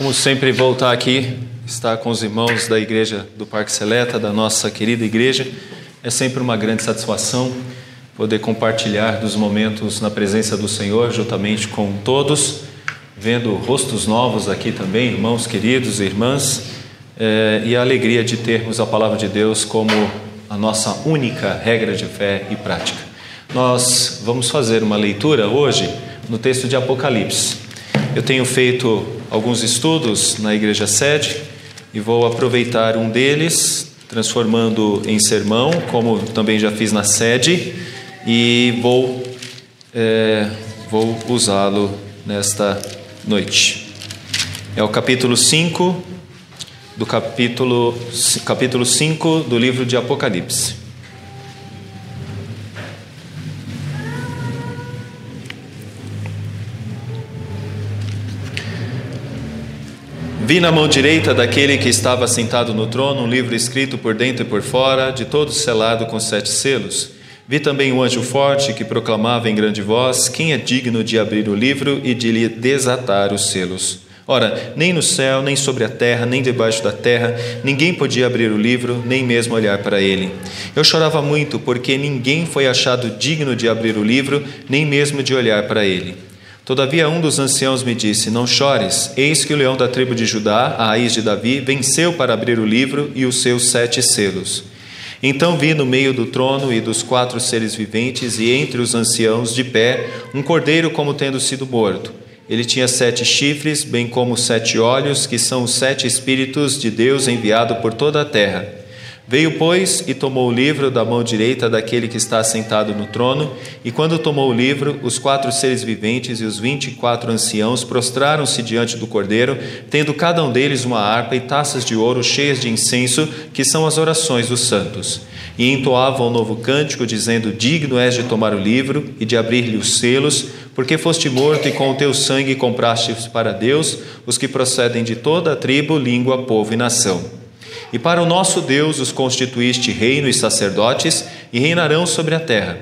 Como sempre, voltar aqui, estar com os irmãos da igreja do Parque Seleta, da nossa querida igreja, é sempre uma grande satisfação poder compartilhar dos momentos na presença do Senhor, juntamente com todos, vendo rostos novos aqui também, irmãos queridos e irmãs, é, e a alegria de termos a palavra de Deus como a nossa única regra de fé e prática. Nós vamos fazer uma leitura hoje no texto de Apocalipse. Eu tenho feito alguns estudos na igreja sede e vou aproveitar um deles, transformando em sermão, como também já fiz na sede, e vou, é, vou usá-lo nesta noite. É o capítulo 5 do capítulo, capítulo 5 do livro de Apocalipse. Vi na mão direita daquele que estava sentado no trono um livro escrito por dentro e por fora, de todo selado com sete selos. Vi também um anjo forte que proclamava em grande voz: Quem é digno de abrir o livro e de lhe desatar os selos? Ora, nem no céu, nem sobre a terra, nem debaixo da terra, ninguém podia abrir o livro, nem mesmo olhar para ele. Eu chorava muito, porque ninguém foi achado digno de abrir o livro, nem mesmo de olhar para ele. Todavia um dos anciãos me disse: Não chores, eis que o leão da tribo de Judá, a raiz de Davi, venceu para abrir o livro e os seus sete selos. Então vi no meio do trono e dos quatro seres viventes e entre os anciãos de pé um cordeiro como tendo sido morto. Ele tinha sete chifres, bem como sete olhos, que são os sete espíritos de Deus enviado por toda a terra. Veio, pois, e tomou o livro da mão direita daquele que está sentado no trono, e quando tomou o livro, os quatro seres viventes e os vinte e quatro anciãos prostraram-se diante do cordeiro, tendo cada um deles uma harpa e taças de ouro cheias de incenso, que são as orações dos santos. E entoavam um novo cântico, dizendo: Digno és de tomar o livro e de abrir-lhe os selos, porque foste morto e com o teu sangue compraste para Deus os que procedem de toda a tribo, língua, povo e nação e para o nosso Deus os constituíste reino e sacerdotes, e reinarão sobre a terra.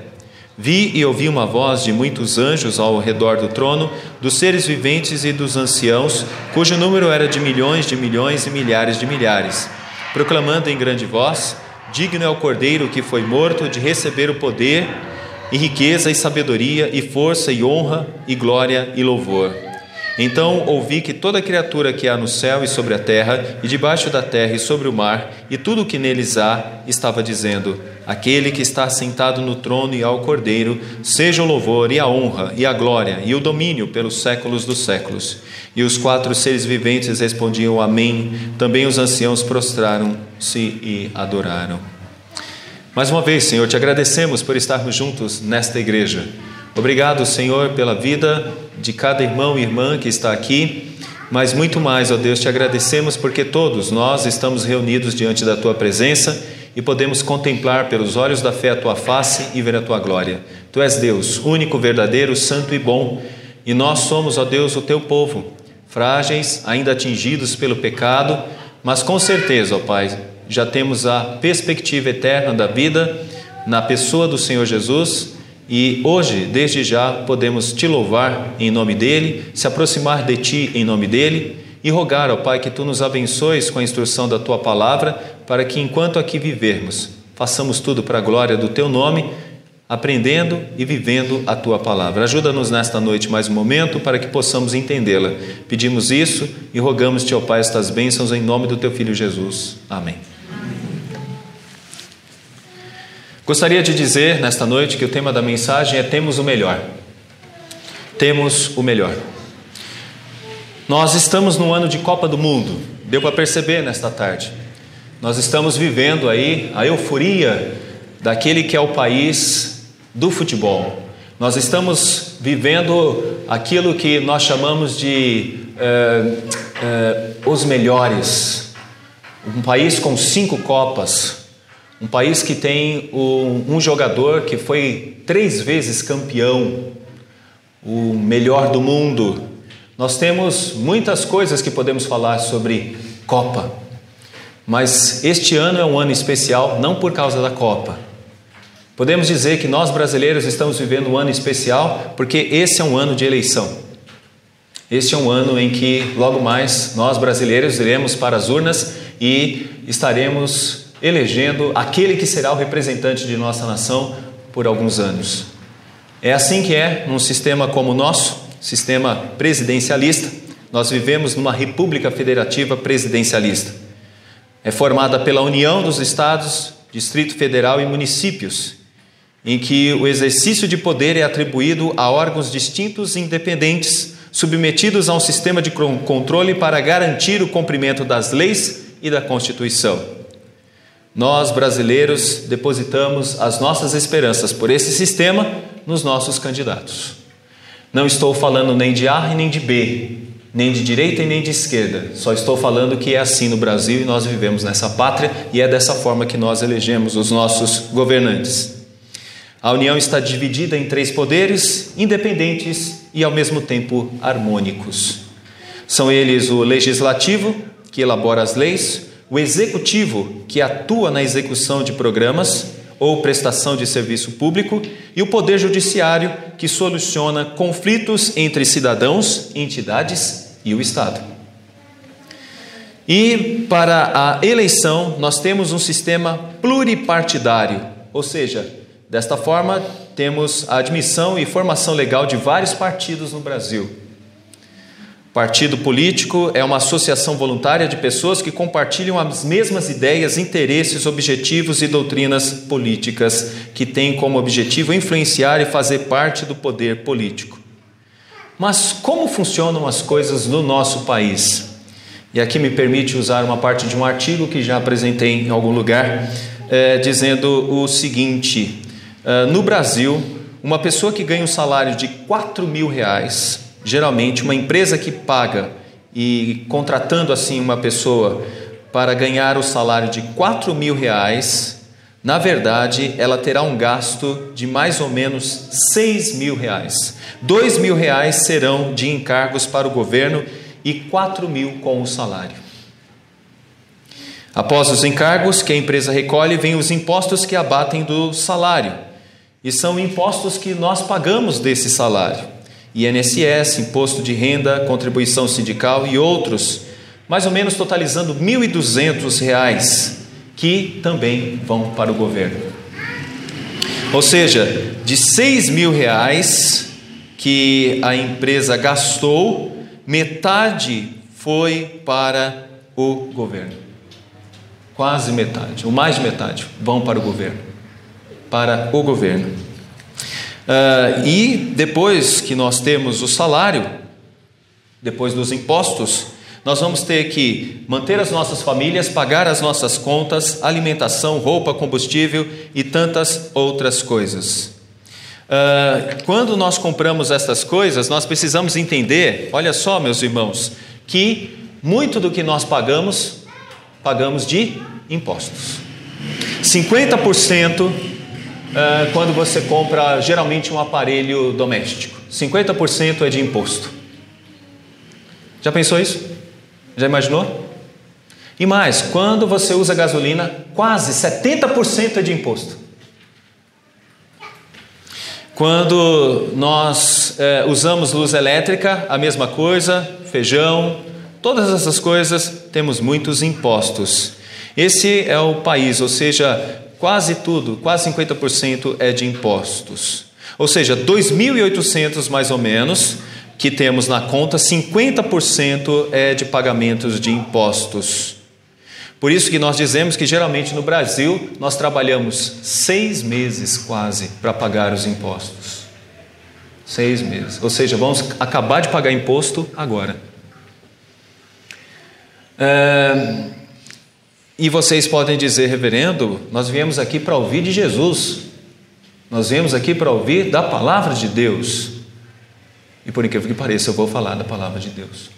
Vi e ouvi uma voz de muitos anjos ao redor do trono, dos seres viventes e dos anciãos, cujo número era de milhões de milhões e milhares de milhares, proclamando em grande voz: Digno é o cordeiro que foi morto de receber o poder, e riqueza, e sabedoria, e força, e honra, e glória, e louvor. Então ouvi que toda criatura que há no céu e sobre a terra, e debaixo da terra e sobre o mar, e tudo o que neles há, estava dizendo: Aquele que está sentado no trono e ao Cordeiro, seja o louvor e a honra e a glória e o domínio pelos séculos dos séculos. E os quatro seres viventes respondiam: Amém. Também os anciãos prostraram-se e adoraram. Mais uma vez, Senhor, te agradecemos por estarmos juntos nesta igreja. Obrigado, Senhor, pela vida de cada irmão e irmã que está aqui, mas muito mais, ó Deus, te agradecemos porque todos nós estamos reunidos diante da tua presença e podemos contemplar pelos olhos da fé a tua face e ver a tua glória. Tu és Deus, único, verdadeiro, santo e bom, e nós somos, ó Deus, o teu povo, frágeis, ainda atingidos pelo pecado, mas com certeza, ó Pai, já temos a perspectiva eterna da vida na pessoa do Senhor Jesus e hoje, desde já, podemos te louvar em nome dele, se aproximar de ti em nome dele e rogar ao Pai que tu nos abençoes com a instrução da tua palavra, para que enquanto aqui vivermos, façamos tudo para a glória do teu nome, aprendendo e vivendo a tua palavra. Ajuda-nos nesta noite mais um momento para que possamos entendê-la. Pedimos isso e rogamos-te, ó Pai, estas bênçãos em nome do teu filho Jesus. Amém. Gostaria de dizer nesta noite que o tema da mensagem é Temos o Melhor. Temos o melhor. Nós estamos no ano de Copa do Mundo, deu para perceber nesta tarde. Nós estamos vivendo aí a euforia daquele que é o país do futebol. Nós estamos vivendo aquilo que nós chamamos de eh, eh, os melhores. Um país com cinco Copas, um país que tem um, jogador que foi três vezes campeão, o melhor do mundo. Nós temos muitas coisas que podemos falar sobre Copa, mas este ano é um ano especial não por causa da Copa. Podemos dizer que nós brasileiros estamos vivendo um ano especial porque esse é um ano de eleição. Este é um ano em que, logo mais, nós brasileiros iremos para as urnas e estaremos elegendo aquele que será o representante de nossa nação por alguns anos. É assim que é num sistema como o nosso, sistema presidencialista. Nós vivemos numa república federativa presidencialista. É formada pela união dos estados, Distrito Federal e municípios, em que o exercício de poder é atribuído a órgãos distintos e independentes, submetidos a um sistema de controle para garantir o cumprimento das leis e da Constituição. Nós, brasileiros, depositamos as nossas esperanças por esse sistema nos nossos candidatos. Não estou falando nem de A e nem de B, nem de direita e nem de esquerda. Só estou falando que é assim no Brasil e nós vivemos nessa pátria e é dessa forma que nós elegemos os nossos governantes. A União está dividida em três poderes independentes e ao mesmo tempo harmônicos. São eles o legislativo, que elabora as leis, o executivo, que atua na execução de programas ou prestação de serviço público, e o poder judiciário, que soluciona conflitos entre cidadãos, entidades e o Estado. E para a eleição, nós temos um sistema pluripartidário, ou seja, desta forma, temos a admissão e formação legal de vários partidos no Brasil. Partido político é uma associação voluntária de pessoas que compartilham as mesmas ideias, interesses, objetivos e doutrinas políticas, que têm como objetivo influenciar e fazer parte do poder político. Mas como funcionam as coisas no nosso país? E aqui me permite usar uma parte de um artigo que já apresentei em algum lugar, é, dizendo o seguinte: é, no Brasil, uma pessoa que ganha um salário de 4 mil reais Geralmente, uma empresa que paga e contratando assim uma pessoa para ganhar o salário de 4 mil reais, na verdade, ela terá um gasto de mais ou menos 6 mil reais. 2 mil reais serão de encargos para o governo e 4 mil com o salário. Após os encargos que a empresa recolhe, vêm os impostos que abatem do salário. E são impostos que nós pagamos desse salário. INSS, imposto de renda, contribuição sindical e outros, mais ou menos totalizando R$ 1.200, que também vão para o governo. Ou seja, de R$ mil reais que a empresa gastou, metade foi para o governo. Quase metade, ou mais de metade, vão para o governo. Para o governo. Uh, e depois que nós temos o salário, depois dos impostos, nós vamos ter que manter as nossas famílias, pagar as nossas contas, alimentação, roupa, combustível e tantas outras coisas. Uh, quando nós compramos essas coisas, nós precisamos entender, olha só, meus irmãos, que muito do que nós pagamos, pagamos de impostos. 50% uh, quando você compra geralmente um aparelho doméstico. 50% é de imposto. Já pensou isso? Já imaginou? E mais, quando você usa gasolina, quase 70% é de imposto. Quando nós é, usamos luz elétrica, a mesma coisa, feijão, todas essas coisas, temos muitos impostos. Esse é o país, ou seja, quase tudo, quase 50% é de impostos. Ou seja, 2.800 mais ou menos que temos na conta, 50% é de pagamentos de impostos. Por isso que nós dizemos que geralmente no Brasil nós trabalhamos seis meses quase para pagar os impostos. Seis meses. Ou seja, vamos acabar de pagar imposto agora. É, e vocês podem dizer, reverendo, nós viemos aqui para ouvir de Jesus, nós viemos aqui para ouvir da palavra de Deus. E por incrível que pareça, eu vou falar da palavra de Deus.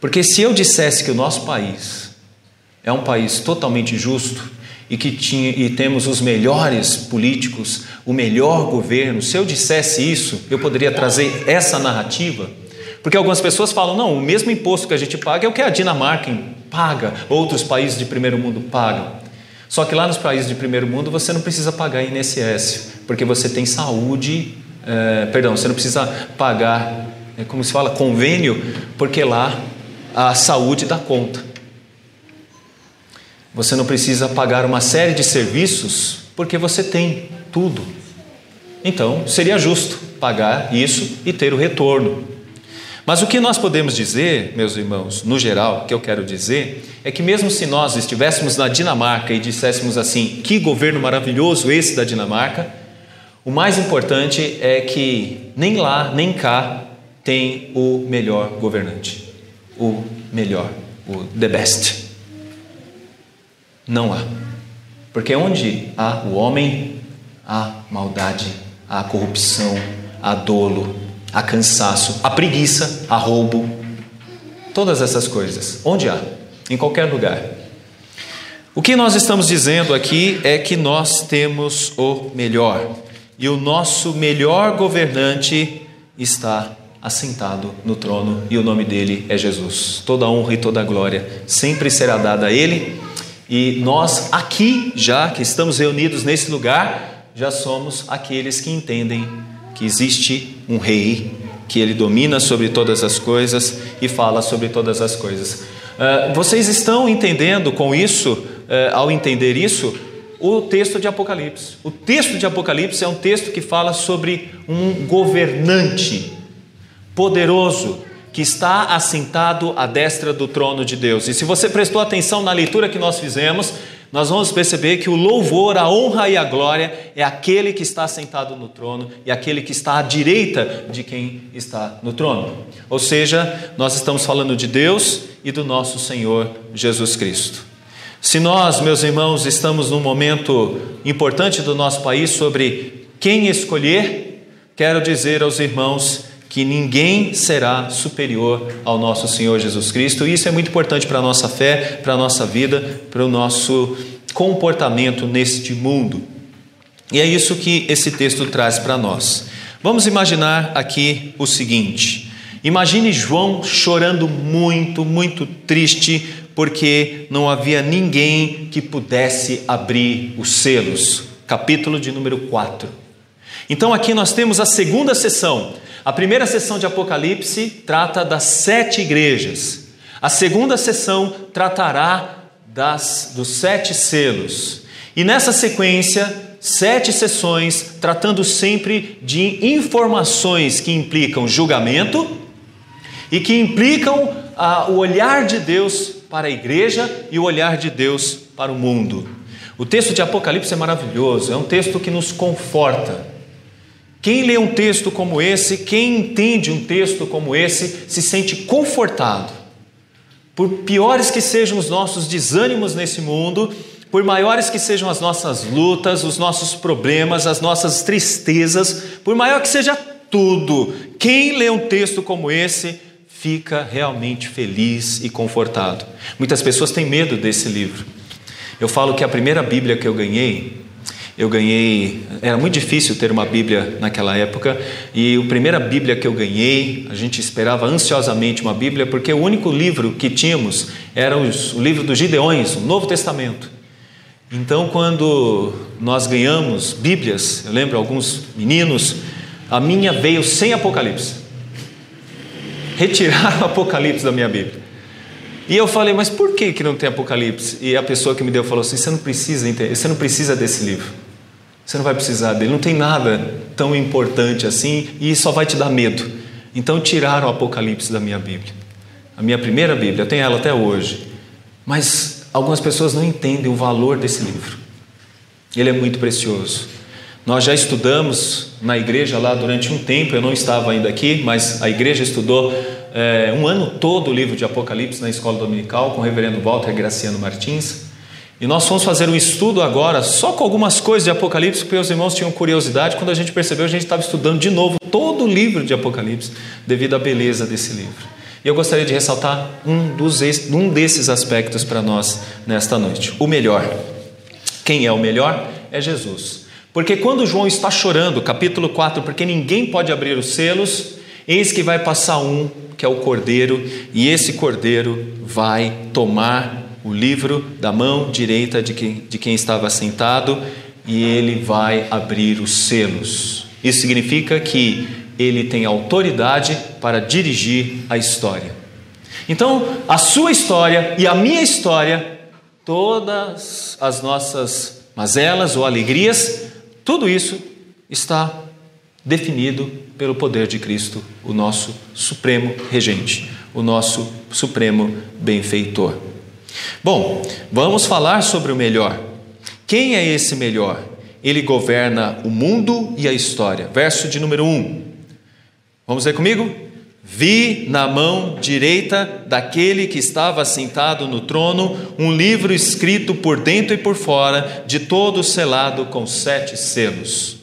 Porque se eu dissesse que o nosso país é um país totalmente justo e que tinha, e temos os melhores políticos, o melhor governo, se eu dissesse isso, eu poderia trazer essa narrativa porque algumas pessoas falam, não, o mesmo imposto que a gente paga é o que a Dinamarca paga, outros países de primeiro mundo pagam. Só que lá nos países de primeiro mundo você não precisa pagar INSS, porque você tem saúde, é, perdão, você não precisa pagar é como se fala convênio, porque lá a saúde dá conta. Você não precisa pagar uma série de serviços porque você tem tudo. Então, seria justo pagar isso e ter o retorno. Mas o que nós podemos dizer, meus irmãos, no geral, que eu quero dizer, é que mesmo se nós estivéssemos na Dinamarca e disséssemos assim, que governo maravilhoso esse da Dinamarca, o mais importante é que nem lá, nem cá tem o melhor governante. O melhor, o the best. Não há. Porque onde há o homem, há maldade, há corrupção, há dolo, há cansaço, há preguiça, há roubo. Todas essas coisas. Onde há? Em qualquer lugar. O que nós estamos dizendo aqui é que nós temos o melhor. E o nosso melhor governante está assentado no trono e o nome dele é Jesus. Toda honra e toda glória sempre será dada a ele. E nós aqui, já que estamos reunidos nesse lugar, já somos aqueles que entendem que existe um rei, que ele domina sobre todas as coisas e fala sobre todas as coisas. Uh, vocês estão entendendo com isso, uh, ao entender isso, o texto de Apocalipse. O texto de Apocalipse é um texto que fala sobre um governante poderoso que está assentado à destra do trono de Deus. E se você prestou atenção na leitura que nós fizemos, nós vamos perceber que o louvor, a honra e a glória é aquele que está sentado no trono e aquele que está à direita de quem está no trono. Ou seja, nós estamos falando de Deus e do nosso Senhor Jesus Cristo. Se nós, meus irmãos, estamos num momento importante do nosso país sobre quem escolher, quero dizer aos irmãos que ninguém será superior ao nosso Senhor Jesus Cristo. E isso é muito importante para a nossa fé, para a nossa vida, para o nosso comportamento neste mundo. E é isso que esse texto traz para nós. Vamos imaginar aqui o seguinte: imagine João chorando muito, muito triste, porque não havia ninguém que pudesse abrir os selos. Capítulo de número 4. Então aqui nós temos a segunda sessão a primeira sessão de Apocalipse trata das sete igrejas. A segunda sessão tratará das, dos sete selos. E nessa sequência, sete sessões tratando sempre de informações que implicam julgamento e que implicam ah, o olhar de Deus para a igreja e o olhar de Deus para o mundo. O texto de Apocalipse é maravilhoso, é um texto que nos conforta. Quem lê um texto como esse, quem entende um texto como esse, se sente confortado. Por piores que sejam os nossos desânimos nesse mundo, por maiores que sejam as nossas lutas, os nossos problemas, as nossas tristezas, por maior que seja tudo, quem lê um texto como esse fica realmente feliz e confortado. Muitas pessoas têm medo desse livro. Eu falo que a primeira Bíblia que eu ganhei, eu ganhei. Era muito difícil ter uma Bíblia naquela época, e a primeira Bíblia que eu ganhei, a gente esperava ansiosamente uma Bíblia, porque o único livro que tínhamos era o livro dos Gideões, o Novo Testamento. Então, quando nós ganhamos Bíblias, eu lembro alguns meninos, a minha veio sem Apocalipse. Retiraram o Apocalipse da minha Bíblia. E eu falei, mas por que, que não tem Apocalipse? E a pessoa que me deu falou assim: você não precisa, você não precisa desse livro. Você não vai precisar dele, não tem nada tão importante assim e só vai te dar medo. Então tiraram o Apocalipse da minha Bíblia. A minha primeira Bíblia, eu tenho ela até hoje. Mas algumas pessoas não entendem o valor desse livro. Ele é muito precioso. Nós já estudamos na igreja lá durante um tempo, eu não estava ainda aqui, mas a igreja estudou é, um ano todo o livro de Apocalipse na escola dominical com o reverendo Walter Graciano Martins. E nós fomos fazer um estudo agora só com algumas coisas de Apocalipse, porque os irmãos tinham curiosidade. Quando a gente percebeu, a gente estava estudando de novo todo o livro de Apocalipse, devido à beleza desse livro. E eu gostaria de ressaltar um, dos, um desses aspectos para nós nesta noite: o melhor. Quem é o melhor? É Jesus. Porque quando João está chorando, capítulo 4, porque ninguém pode abrir os selos, eis que vai passar um, que é o cordeiro, e esse cordeiro vai tomar o livro da mão direita de quem, de quem estava sentado e ele vai abrir os selos. Isso significa que ele tem autoridade para dirigir a história. Então, a sua história e a minha história, todas as nossas mazelas ou alegrias, tudo isso está definido pelo poder de Cristo, o nosso supremo regente, o nosso supremo benfeitor. Bom, vamos falar sobre o melhor. Quem é esse melhor? Ele governa o mundo e a história. Verso de número 1. Vamos ler comigo? Vi na mão direita daquele que estava sentado no trono um livro escrito por dentro e por fora, de todo selado com sete selos.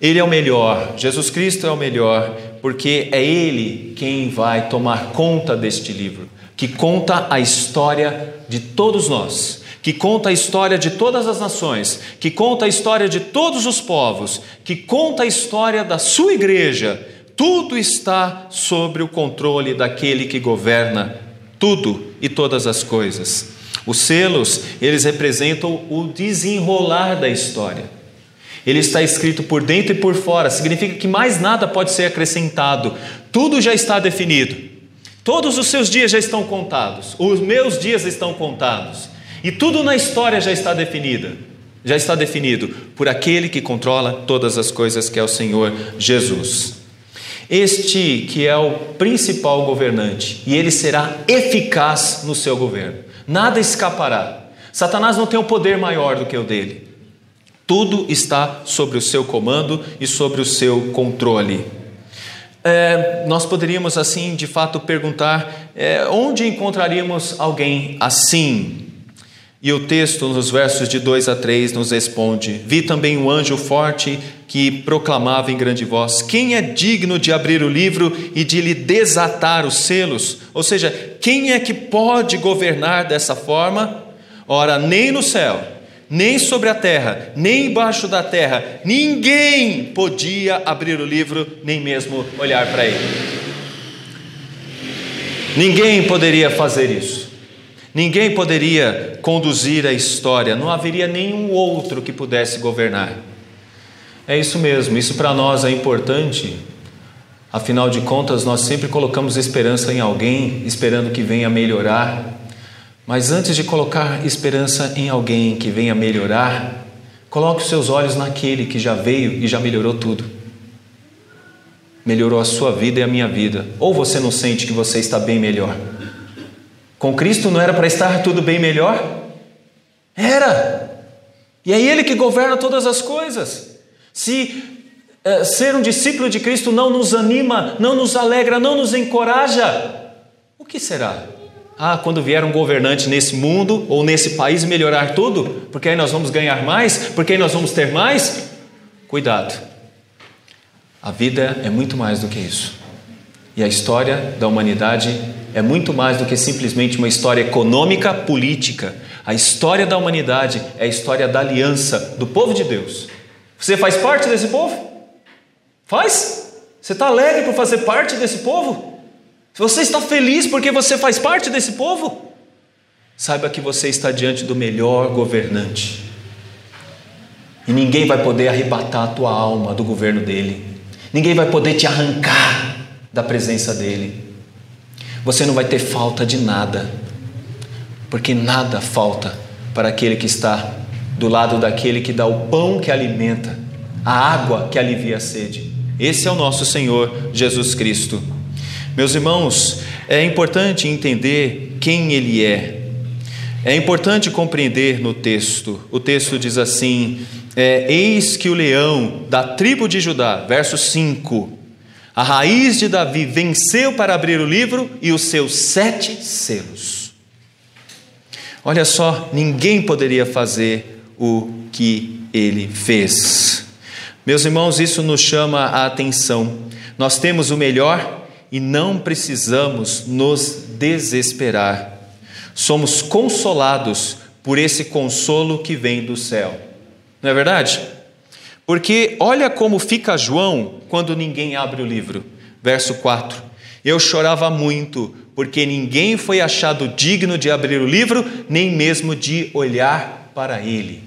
Ele é o melhor, Jesus Cristo é o melhor, porque é Ele quem vai tomar conta deste livro, que conta a história de todos nós, que conta a história de todas as nações, que conta a história de todos os povos, que conta a história da sua igreja. Tudo está sobre o controle daquele que governa tudo e todas as coisas. Os selos, eles representam o desenrolar da história. Ele está escrito por dentro e por fora, significa que mais nada pode ser acrescentado, tudo já está definido. Todos os seus dias já estão contados, os meus dias estão contados, e tudo na história já está definida. Já está definido por aquele que controla todas as coisas, que é o Senhor Jesus. Este que é o principal governante, e ele será eficaz no seu governo. Nada escapará. Satanás não tem um poder maior do que o dele. Tudo está sobre o seu comando e sobre o seu controle. É, nós poderíamos, assim, de fato, perguntar: é, onde encontraríamos alguém assim? E o texto, nos versos de 2 a 3, nos responde: Vi também um anjo forte que proclamava em grande voz: Quem é digno de abrir o livro e de lhe desatar os selos? Ou seja, quem é que pode governar dessa forma? Ora, nem no céu nem sobre a terra, nem embaixo da terra, ninguém podia abrir o livro, nem mesmo olhar para ele. Ninguém poderia fazer isso. Ninguém poderia conduzir a história, não haveria nenhum outro que pudesse governar. É isso mesmo, isso para nós é importante. Afinal de contas, nós sempre colocamos esperança em alguém, esperando que venha melhorar mas antes de colocar esperança em alguém que venha melhorar, coloque os seus olhos naquele que já veio e já melhorou tudo. Melhorou a sua vida e a minha vida. Ou você não sente que você está bem melhor? Com Cristo não era para estar tudo bem melhor? Era! E é Ele que governa todas as coisas. Se é, ser um discípulo de Cristo não nos anima, não nos alegra, não nos encoraja, o que será? Ah, quando vier um governante nesse mundo ou nesse país melhorar tudo, porque aí nós vamos ganhar mais, porque aí nós vamos ter mais. Cuidado, a vida é muito mais do que isso. E a história da humanidade é muito mais do que simplesmente uma história econômica, política. A história da humanidade é a história da aliança do povo de Deus. Você faz parte desse povo? Faz? Você está alegre por fazer parte desse povo? Você está feliz porque você faz parte desse povo? Saiba que você está diante do melhor governante. E ninguém vai poder arrebatar a tua alma do governo dele. Ninguém vai poder te arrancar da presença dele. Você não vai ter falta de nada, porque nada falta para aquele que está do lado daquele que dá o pão que alimenta, a água que alivia a sede. Esse é o nosso Senhor Jesus Cristo. Meus irmãos, é importante entender quem Ele é. É importante compreender no texto. O texto diz assim: é, Eis que o leão da tribo de Judá, verso 5, a raiz de Davi venceu para abrir o livro e os seus sete selos. Olha só, ninguém poderia fazer o que ele fez. Meus irmãos, isso nos chama a atenção. Nós temos o melhor e não precisamos nos desesperar. Somos consolados por esse consolo que vem do céu. Não é verdade? Porque olha como fica João quando ninguém abre o livro. Verso 4: Eu chorava muito, porque ninguém foi achado digno de abrir o livro, nem mesmo de olhar para ele.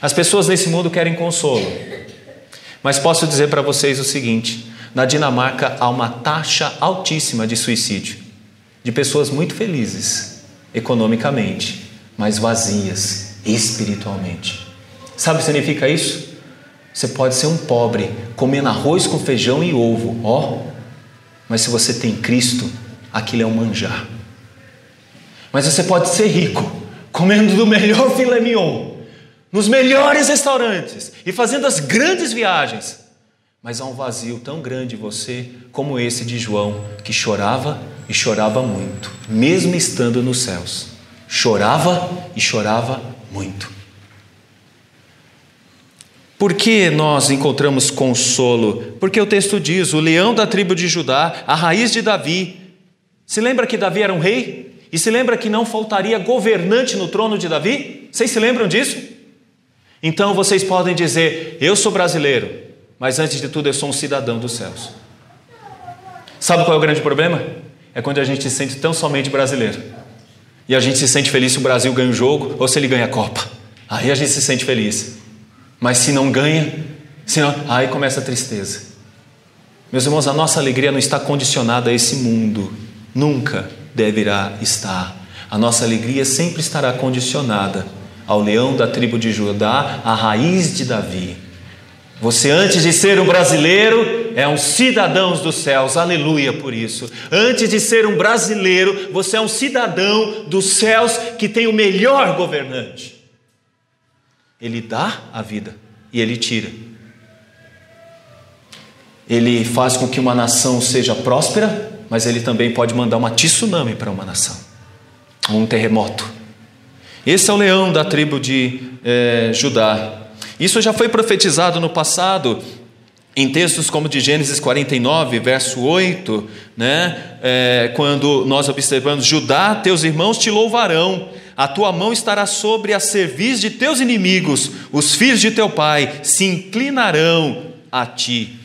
As pessoas nesse mundo querem consolo, Mas posso dizer para vocês o seguinte: na Dinamarca há uma taxa altíssima de suicídio, de pessoas muito felizes economicamente, mas vazias espiritualmente. Sabe o que significa isso? Você pode ser um pobre, comendo arroz com feijão e ovo, ó, mas se você tem Cristo, aquilo é um manjar. Mas você pode ser rico, comendo do melhor filé mignon, nos melhores restaurantes e fazendo as grandes viagens, mas há um vazio tão grande em você como esse de João, que chorava e chorava muito, mesmo estando nos céus. Chorava e chorava muito. Por que nós encontramos consolo? Porque o texto diz: o leão da tribo de Judá, a raiz de Davi. Se lembra que Davi era um rei? E se lembra que não faltaria governante no trono de Davi? Vocês se lembram disso? Então vocês podem dizer: eu sou brasileiro, mas antes de tudo eu sou um cidadão dos céus. Sabe qual é o grande problema? É quando a gente se sente tão somente brasileiro. E a gente se sente feliz se o Brasil ganha o jogo ou se ele ganha a Copa. Aí a gente se sente feliz. Mas se não ganha, se não, aí começa a tristeza. Meus irmãos, a nossa alegria não está condicionada a esse mundo. Nunca deverá estar. A nossa alegria sempre estará condicionada ao leão da tribo de Judá, a raiz de Davi. Você, antes de ser um brasileiro, é um cidadão dos céus, aleluia por isso. Antes de ser um brasileiro, você é um cidadão dos céus que tem o melhor governante. Ele dá a vida e ele tira. Ele faz com que uma nação seja próspera, mas ele também pode mandar uma tsunami para uma nação, um terremoto. Esse é o leão da tribo de é, Judá. Isso já foi profetizado no passado, em textos como de Gênesis 49, verso 8, né? É, quando nós observamos: Judá, teus irmãos te louvarão, a tua mão estará sobre a cerviz de teus inimigos, os filhos de teu pai se inclinarão a ti.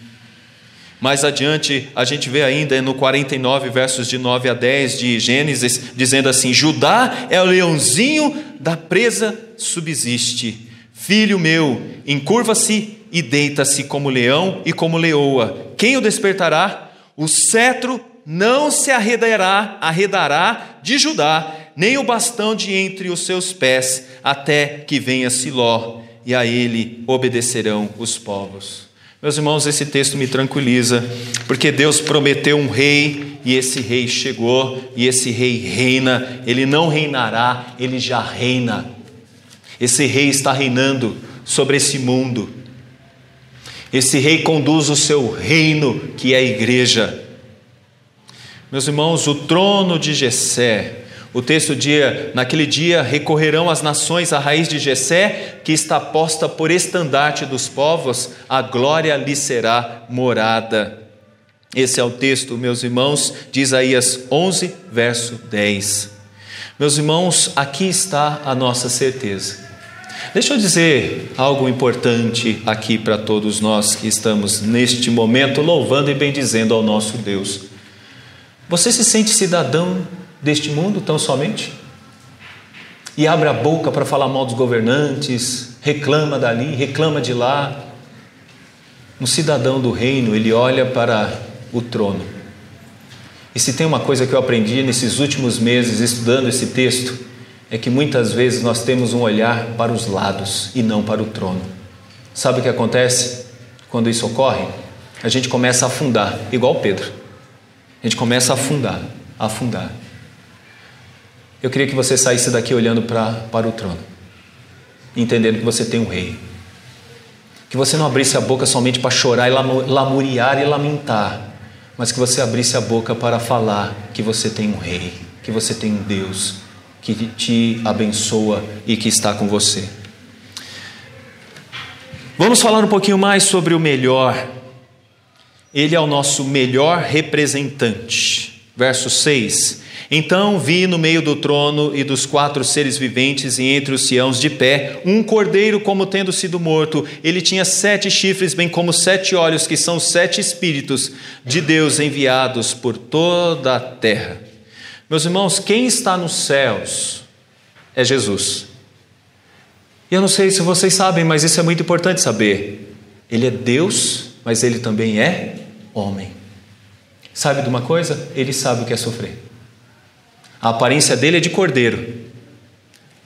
Mais adiante, a gente vê ainda no 49, versos de 9 a 10 de Gênesis, dizendo assim: Judá é o leãozinho da presa subsiste Filho meu, encurva-se e deita-se como leão e como leoa. Quem o despertará? O cetro não se arredará, arredará de Judá, nem o bastão de entre os seus pés, até que venha Siló, e a ele obedecerão os povos. Meus irmãos, esse texto me tranquiliza, porque Deus prometeu um rei e esse rei chegou, e esse rei reina, ele não reinará, ele já reina. Esse rei está reinando sobre esse mundo. Esse rei conduz o seu reino, que é a igreja. Meus irmãos, o trono de Jessé, o texto dia, naquele dia recorrerão as nações à raiz de Jessé, que está posta por estandarte dos povos, a glória lhe será morada. Esse é o texto, meus irmãos, de Isaías 11, verso 10. Meus irmãos, aqui está a nossa certeza. Deixa eu dizer algo importante aqui para todos nós que estamos neste momento louvando e bendizendo ao nosso Deus. Você se sente cidadão deste mundo tão somente? E abre a boca para falar mal dos governantes, reclama dali, reclama de lá. Um cidadão do reino, ele olha para o trono. E se tem uma coisa que eu aprendi nesses últimos meses estudando esse texto, é que muitas vezes nós temos um olhar para os lados e não para o trono. Sabe o que acontece quando isso ocorre? A gente começa a afundar, igual Pedro. A gente começa a afundar, a afundar. Eu queria que você saísse daqui olhando para, para o trono, entendendo que você tem um rei. Que você não abrisse a boca somente para chorar e lamuriar e lamentar, mas que você abrisse a boca para falar que você tem um rei, que você tem um Deus, que te abençoa e que está com você. Vamos falar um pouquinho mais sobre o melhor. Ele é o nosso melhor representante. Verso 6: Então vi no meio do trono e dos quatro seres viventes, e entre os siãos de pé, um cordeiro como tendo sido morto. Ele tinha sete chifres, bem como sete olhos, que são sete espíritos de Deus enviados por toda a terra. Meus irmãos, quem está nos céus é Jesus. E eu não sei se vocês sabem, mas isso é muito importante saber. Ele é Deus, mas ele também é homem. Sabe de uma coisa? Ele sabe o que é sofrer. A aparência dele é de cordeiro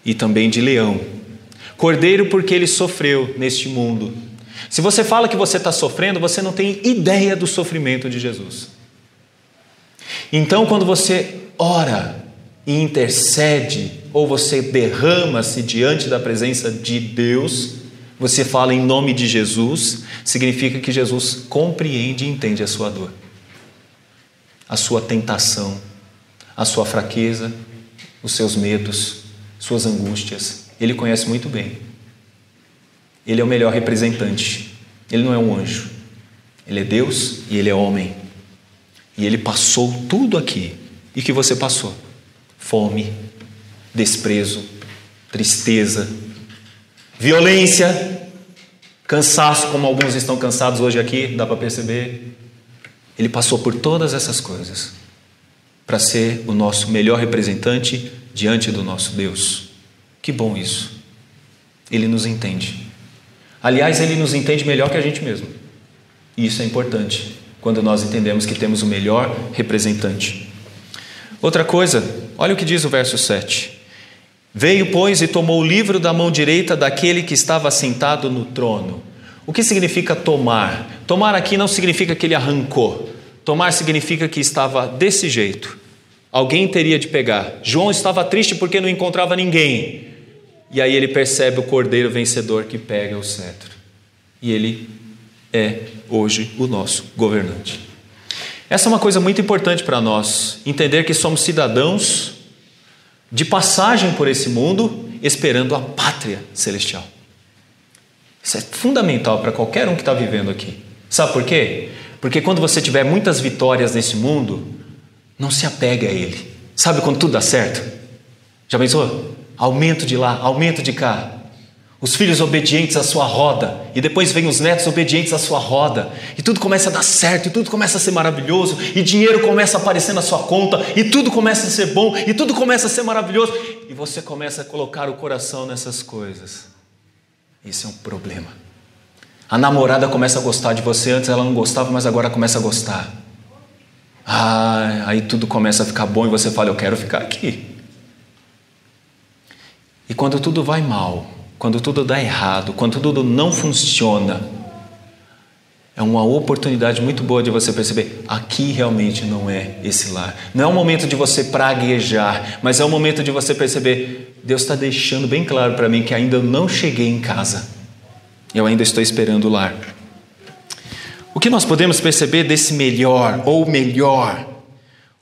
e também de leão. Cordeiro porque ele sofreu neste mundo. Se você fala que você está sofrendo, você não tem ideia do sofrimento de Jesus. Então, quando você ora e intercede, ou você derrama-se diante da presença de Deus, você fala em nome de Jesus, significa que Jesus compreende e entende a sua dor, a sua tentação, a sua fraqueza, os seus medos, suas angústias. Ele conhece muito bem. Ele é o melhor representante. Ele não é um anjo. Ele é Deus e ele é homem. E ele passou tudo aqui. E que você passou? Fome, desprezo, tristeza, violência, cansaço, como alguns estão cansados hoje aqui, dá para perceber. Ele passou por todas essas coisas para ser o nosso melhor representante diante do nosso Deus. Que bom isso. Ele nos entende. Aliás, ele nos entende melhor que a gente mesmo. E isso é importante quando nós entendemos que temos o melhor representante. Outra coisa, olha o que diz o verso 7. Veio, pois, e tomou o livro da mão direita daquele que estava sentado no trono. O que significa tomar? Tomar aqui não significa que ele arrancou. Tomar significa que estava desse jeito. Alguém teria de pegar. João estava triste porque não encontrava ninguém. E aí ele percebe o cordeiro vencedor que pega o cetro. E ele é hoje o nosso governante. Essa é uma coisa muito importante para nós, entender que somos cidadãos de passagem por esse mundo, esperando a pátria celestial. Isso é fundamental para qualquer um que está vivendo aqui. Sabe por quê? Porque quando você tiver muitas vitórias nesse mundo, não se apegue a ele. Sabe quando tudo dá certo? Já pensou? Aumento de lá, aumento de cá. Os filhos obedientes à sua roda, e depois vem os netos obedientes à sua roda, e tudo começa a dar certo, e tudo começa a ser maravilhoso, e dinheiro começa a aparecer na sua conta, e tudo começa a ser bom, e tudo começa a ser maravilhoso, e você começa a colocar o coração nessas coisas. Isso é um problema. A namorada começa a gostar de você, antes ela não gostava, mas agora começa a gostar. Ah, aí tudo começa a ficar bom e você fala: Eu quero ficar aqui. E quando tudo vai mal, quando tudo dá errado, quando tudo não funciona, é uma oportunidade muito boa de você perceber: aqui realmente não é esse lar. Não é um momento de você praguejar, mas é um momento de você perceber: Deus está deixando bem claro para mim que ainda não cheguei em casa, eu ainda estou esperando o lar. O que nós podemos perceber desse melhor ou melhor?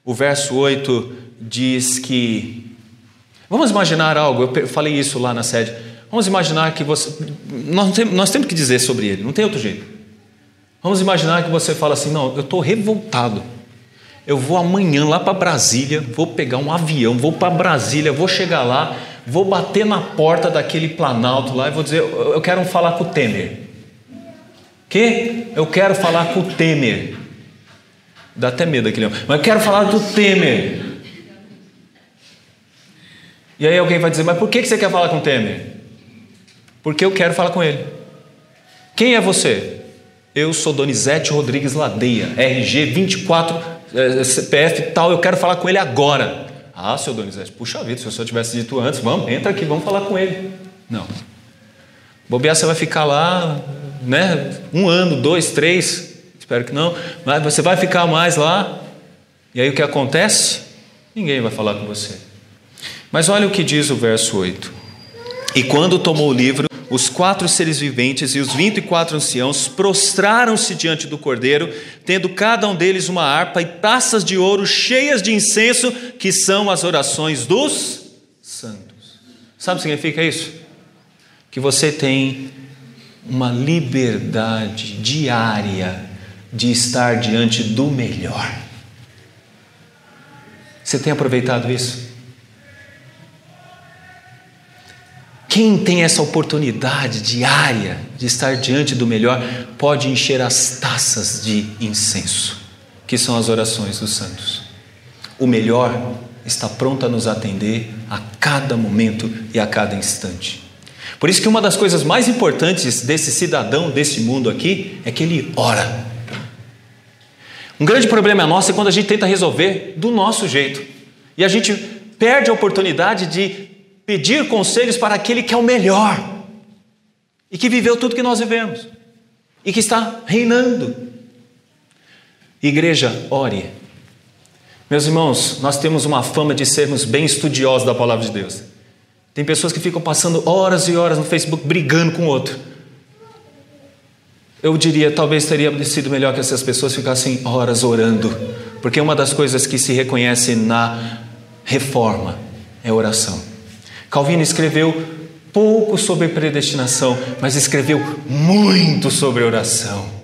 O verso 8 diz que. Vamos imaginar algo, eu falei isso lá na sede. Vamos imaginar que você. Nós temos, nós temos que dizer sobre ele, não tem outro jeito. Vamos imaginar que você fala assim: não, eu estou revoltado. Eu vou amanhã lá para Brasília, vou pegar um avião, vou para Brasília, vou chegar lá, vou bater na porta daquele planalto lá e vou dizer: eu quero falar com o Temer que eu quero falar com o Temer. Dá até medo aquele homem. Mas eu quero falar do Temer. E aí alguém vai dizer, mas por que você quer falar com o Temer? Porque eu quero falar com ele. Quem é você? Eu sou Donizete Rodrigues Ladeia, RG 24, CPF tal, eu quero falar com ele agora. Ah, seu Donizete, puxa vida, se o senhor tivesse dito antes, vamos, entra aqui, vamos falar com ele. Não. Bobear, você vai ficar lá né, um ano, dois, três, espero que não, mas você vai ficar mais lá, e aí o que acontece? Ninguém vai falar com você. Mas olha o que diz o verso 8: E quando tomou o livro, os quatro seres viventes e os vinte e quatro anciãos prostraram-se diante do cordeiro, tendo cada um deles uma harpa e taças de ouro cheias de incenso, que são as orações dos santos. Sabe o que significa isso? Que você tem uma liberdade diária de estar diante do melhor. Você tem aproveitado isso? Quem tem essa oportunidade diária de estar diante do melhor pode encher as taças de incenso, que são as orações dos santos. O melhor está pronto a nos atender a cada momento e a cada instante. Por isso que uma das coisas mais importantes desse cidadão desse mundo aqui é que ele ora. Um grande problema nosso é quando a gente tenta resolver do nosso jeito. E a gente perde a oportunidade de pedir conselhos para aquele que é o melhor e que viveu tudo que nós vivemos e que está reinando. Igreja, ore. Meus irmãos, nós temos uma fama de sermos bem estudiosos da palavra de Deus. Tem pessoas que ficam passando horas e horas no Facebook brigando com o outro. Eu diria, talvez teria sido melhor que essas pessoas ficassem horas orando, porque uma das coisas que se reconhece na reforma é oração. Calvino escreveu pouco sobre predestinação, mas escreveu muito sobre oração.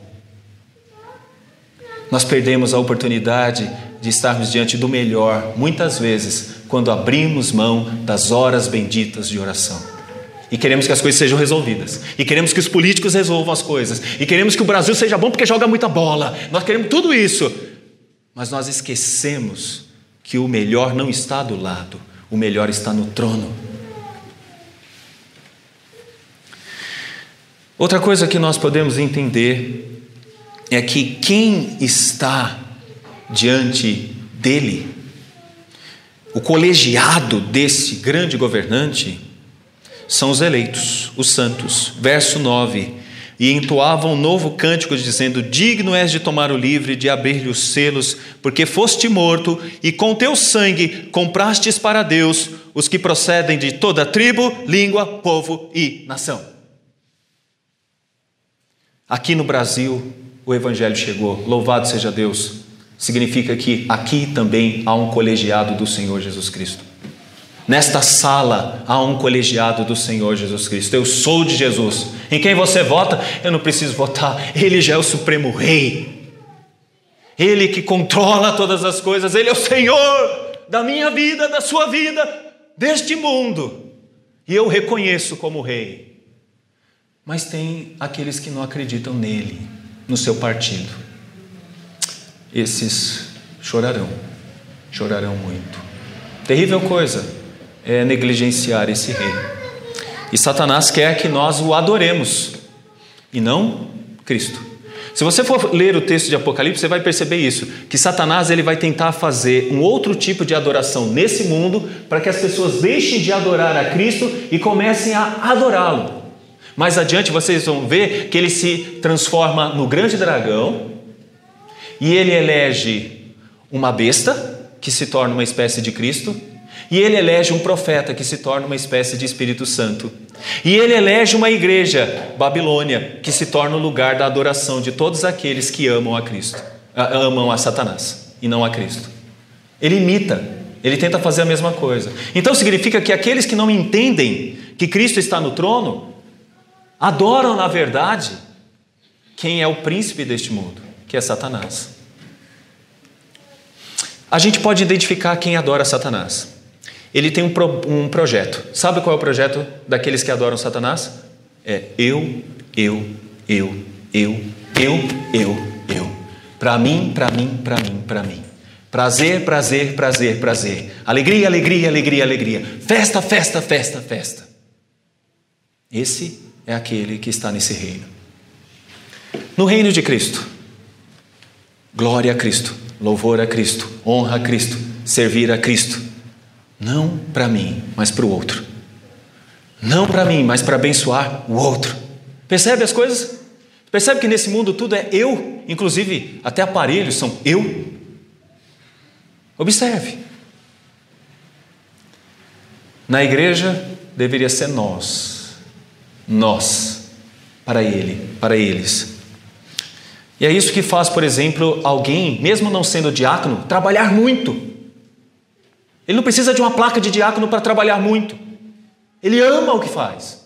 Nós perdemos a oportunidade de estarmos diante do melhor, muitas vezes, quando abrimos mão das horas benditas de oração. E queremos que as coisas sejam resolvidas. E queremos que os políticos resolvam as coisas. E queremos que o Brasil seja bom porque joga muita bola. Nós queremos tudo isso. Mas nós esquecemos que o melhor não está do lado, o melhor está no trono. Outra coisa que nós podemos entender é que quem está diante dele, o colegiado desse grande governante, são os eleitos, os santos. Verso 9: E entoavam um novo cântico, dizendo: Digno és de tomar o livre, de abrir-lhe os selos, porque foste morto, e com teu sangue comprastes para Deus os que procedem de toda tribo, língua, povo e nação. Aqui no Brasil, o Evangelho chegou, louvado seja Deus. Significa que aqui também há um colegiado do Senhor Jesus Cristo. Nesta sala há um colegiado do Senhor Jesus Cristo. Eu sou de Jesus. Em quem você vota? Eu não preciso votar. Ele já é o Supremo Rei. Ele que controla todas as coisas. Ele é o Senhor da minha vida, da sua vida, deste mundo. E eu reconheço como Rei. Mas tem aqueles que não acreditam nele, no seu partido. Esses chorarão, chorarão muito. Terrível coisa é negligenciar esse rei. E Satanás quer que nós o adoremos e não Cristo. Se você for ler o texto de Apocalipse, você vai perceber isso, que Satanás ele vai tentar fazer um outro tipo de adoração nesse mundo para que as pessoas deixem de adorar a Cristo e comecem a adorá-lo. Mais adiante vocês vão ver que ele se transforma no grande dragão e ele elege uma besta que se torna uma espécie de Cristo e ele elege um profeta que se torna uma espécie de Espírito Santo. E ele elege uma igreja, Babilônia, que se torna o lugar da adoração de todos aqueles que amam a Cristo, amam a Satanás e não a Cristo. Ele imita, ele tenta fazer a mesma coisa. Então significa que aqueles que não entendem que Cristo está no trono, adoram, na verdade, quem é o príncipe deste mundo, que é Satanás. A gente pode identificar quem adora Satanás. Ele tem um, pro, um projeto. Sabe qual é o projeto daqueles que adoram Satanás? É eu, eu, eu, eu, eu, eu, eu. Para mim, para mim, para mim, para mim. Prazer, prazer, prazer, prazer. Alegria, alegria, alegria, alegria. Festa, festa, festa, festa. Esse é aquele que está nesse reino. No reino de Cristo, glória a Cristo, louvor a Cristo, honra a Cristo, servir a Cristo. Não para mim, mas para o outro. Não para mim, mas para abençoar o outro. Percebe as coisas? Percebe que nesse mundo tudo é eu, inclusive até aparelhos são eu. Observe. Na igreja deveria ser nós nós, para ele, para eles. E é isso que faz, por exemplo, alguém, mesmo não sendo diácono, trabalhar muito. Ele não precisa de uma placa de diácono para trabalhar muito. Ele ama o que faz.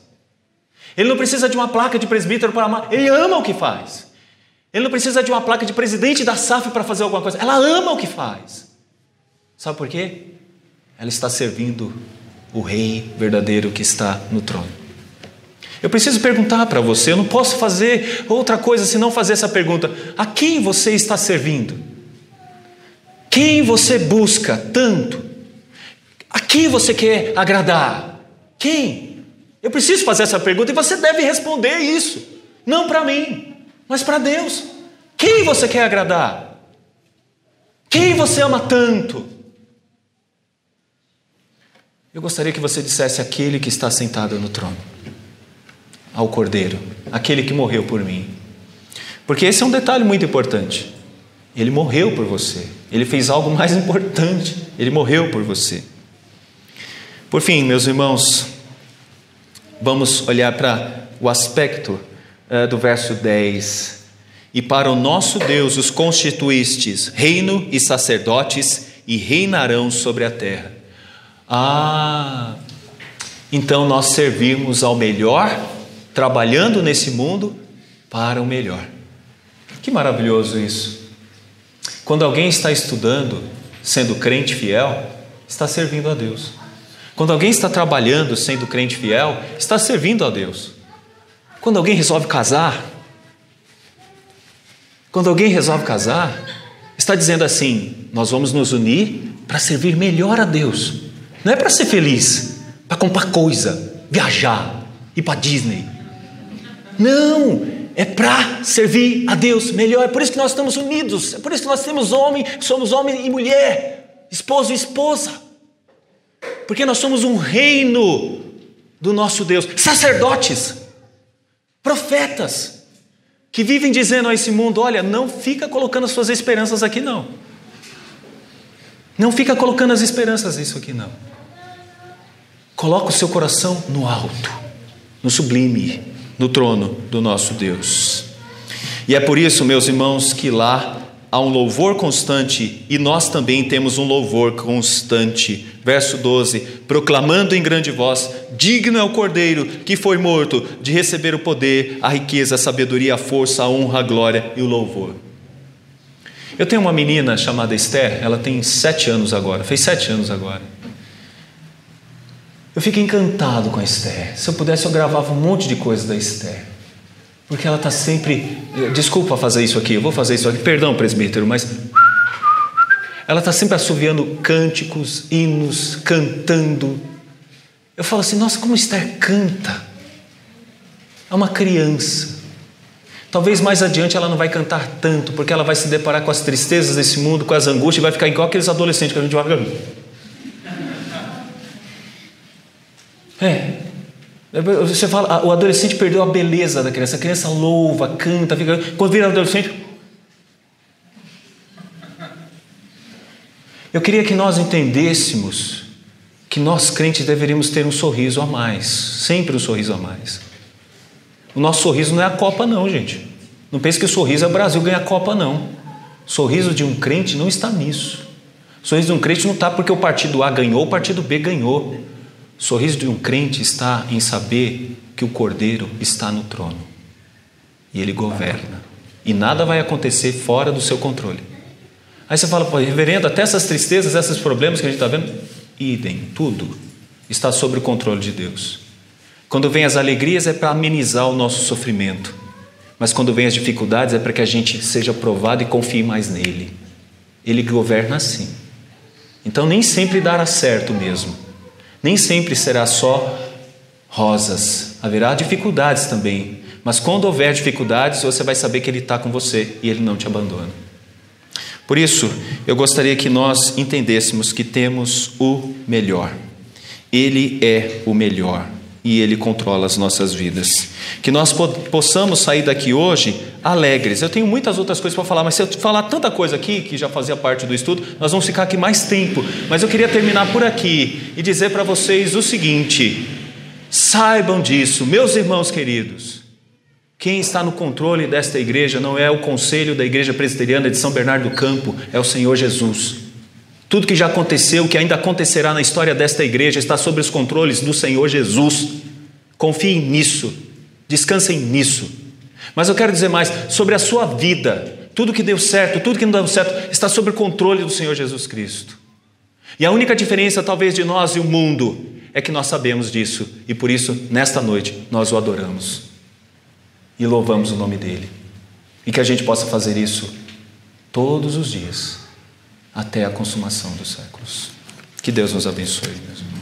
Ele não precisa de uma placa de presbítero para amar. Ele ama o que faz. Ele não precisa de uma placa de presidente da SAF para fazer alguma coisa. Ela ama o que faz. Sabe por quê? Ela está servindo o Rei verdadeiro que está no trono. Eu preciso perguntar para você, eu não posso fazer outra coisa senão fazer essa pergunta: a quem você está servindo? Quem você busca tanto? A quem você quer agradar? Quem? Eu preciso fazer essa pergunta e você deve responder isso. Não para mim, mas para Deus. Quem você quer agradar? Quem você ama tanto? Eu gostaria que você dissesse aquele que está sentado no trono, ao Cordeiro, aquele que morreu por mim. Porque esse é um detalhe muito importante. Ele morreu por você. Ele fez algo mais importante. Ele morreu por você. Por fim, meus irmãos, vamos olhar para o aspecto uh, do verso 10. E para o nosso Deus os constituístes reino e sacerdotes e reinarão sobre a terra. Ah, então nós servimos ao melhor, trabalhando nesse mundo para o melhor. Que maravilhoso isso. Quando alguém está estudando, sendo crente fiel, está servindo a Deus. Quando alguém está trabalhando, sendo crente fiel, está servindo a Deus. Quando alguém resolve casar, quando alguém resolve casar, está dizendo assim: nós vamos nos unir para servir melhor a Deus. Não é para ser feliz, para comprar coisa, viajar, ir para Disney. Não, é para servir a Deus melhor. É por isso que nós estamos unidos. É por isso que nós temos homem, somos homem e mulher, esposo e esposa. Porque nós somos um reino do nosso Deus, sacerdotes, profetas, que vivem dizendo a esse mundo: olha, não fica colocando as suas esperanças aqui, não. Não fica colocando as esperanças nisso aqui, não. Coloca o seu coração no alto, no sublime, no trono do nosso Deus. E é por isso, meus irmãos, que lá há um louvor constante e nós também temos um louvor constante. Verso 12: proclamando em grande voz: Digno é o cordeiro que foi morto de receber o poder, a riqueza, a sabedoria, a força, a honra, a glória e o louvor. Eu tenho uma menina chamada Esther, ela tem sete anos agora, fez sete anos agora. Eu fico encantado com a Esther. Se eu pudesse, eu gravava um monte de coisa da Esther. Porque ela está sempre. Desculpa fazer isso aqui, eu vou fazer isso aqui. Perdão, presbítero, mas. Ela está sempre assoviando cânticos, hinos, cantando. Eu falo assim: nossa, como Esther canta. É uma criança. Talvez mais adiante ela não vai cantar tanto, porque ela vai se deparar com as tristezas desse mundo, com as angústias, e vai ficar igual aqueles adolescentes que a gente vai É. Você fala, o adolescente perdeu a beleza da criança. A criança louva, canta, fica. Quando vira adolescente. Eu queria que nós entendêssemos que nós crentes deveríamos ter um sorriso a mais, sempre um sorriso a mais. O nosso sorriso não é a Copa, não, gente. Não pense que o sorriso é o Brasil ganhar a Copa, não. O sorriso de um crente não está nisso. O sorriso de um crente não está porque o partido A ganhou, o partido B ganhou. O sorriso de um crente está em saber que o Cordeiro está no trono e ele governa. E nada vai acontecer fora do seu controle. Aí você fala, pô, reverendo, até essas tristezas, esses problemas que a gente está vendo, idem, tudo está sob o controle de Deus. Quando vem as alegrias é para amenizar o nosso sofrimento, mas quando vem as dificuldades é para que a gente seja provado e confie mais nele. Ele governa assim. Então nem sempre dará certo mesmo. Nem sempre será só rosas, haverá dificuldades também. Mas quando houver dificuldades, você vai saber que Ele está com você e Ele não te abandona. Por isso, eu gostaria que nós entendêssemos que temos o melhor. Ele é o melhor e Ele controla as nossas vidas. Que nós possamos sair daqui hoje alegres. Eu tenho muitas outras coisas para falar, mas se eu falar tanta coisa aqui, que já fazia parte do estudo, nós vamos ficar aqui mais tempo. Mas eu queria terminar por aqui e dizer para vocês o seguinte: saibam disso, meus irmãos queridos. Quem está no controle desta igreja não é o conselho da Igreja Presbiteriana de São Bernardo do Campo, é o Senhor Jesus. Tudo que já aconteceu, que ainda acontecerá na história desta igreja, está sob os controles do Senhor Jesus. Confiem nisso, descansem nisso. Mas eu quero dizer mais sobre a sua vida. Tudo que deu certo, tudo que não deu certo, está sob o controle do Senhor Jesus Cristo. E a única diferença, talvez, de nós e o mundo é que nós sabemos disso e por isso, nesta noite, nós o adoramos e louvamos o nome dele. E que a gente possa fazer isso todos os dias até a consumação dos séculos. Que Deus nos abençoe, meus irmãos.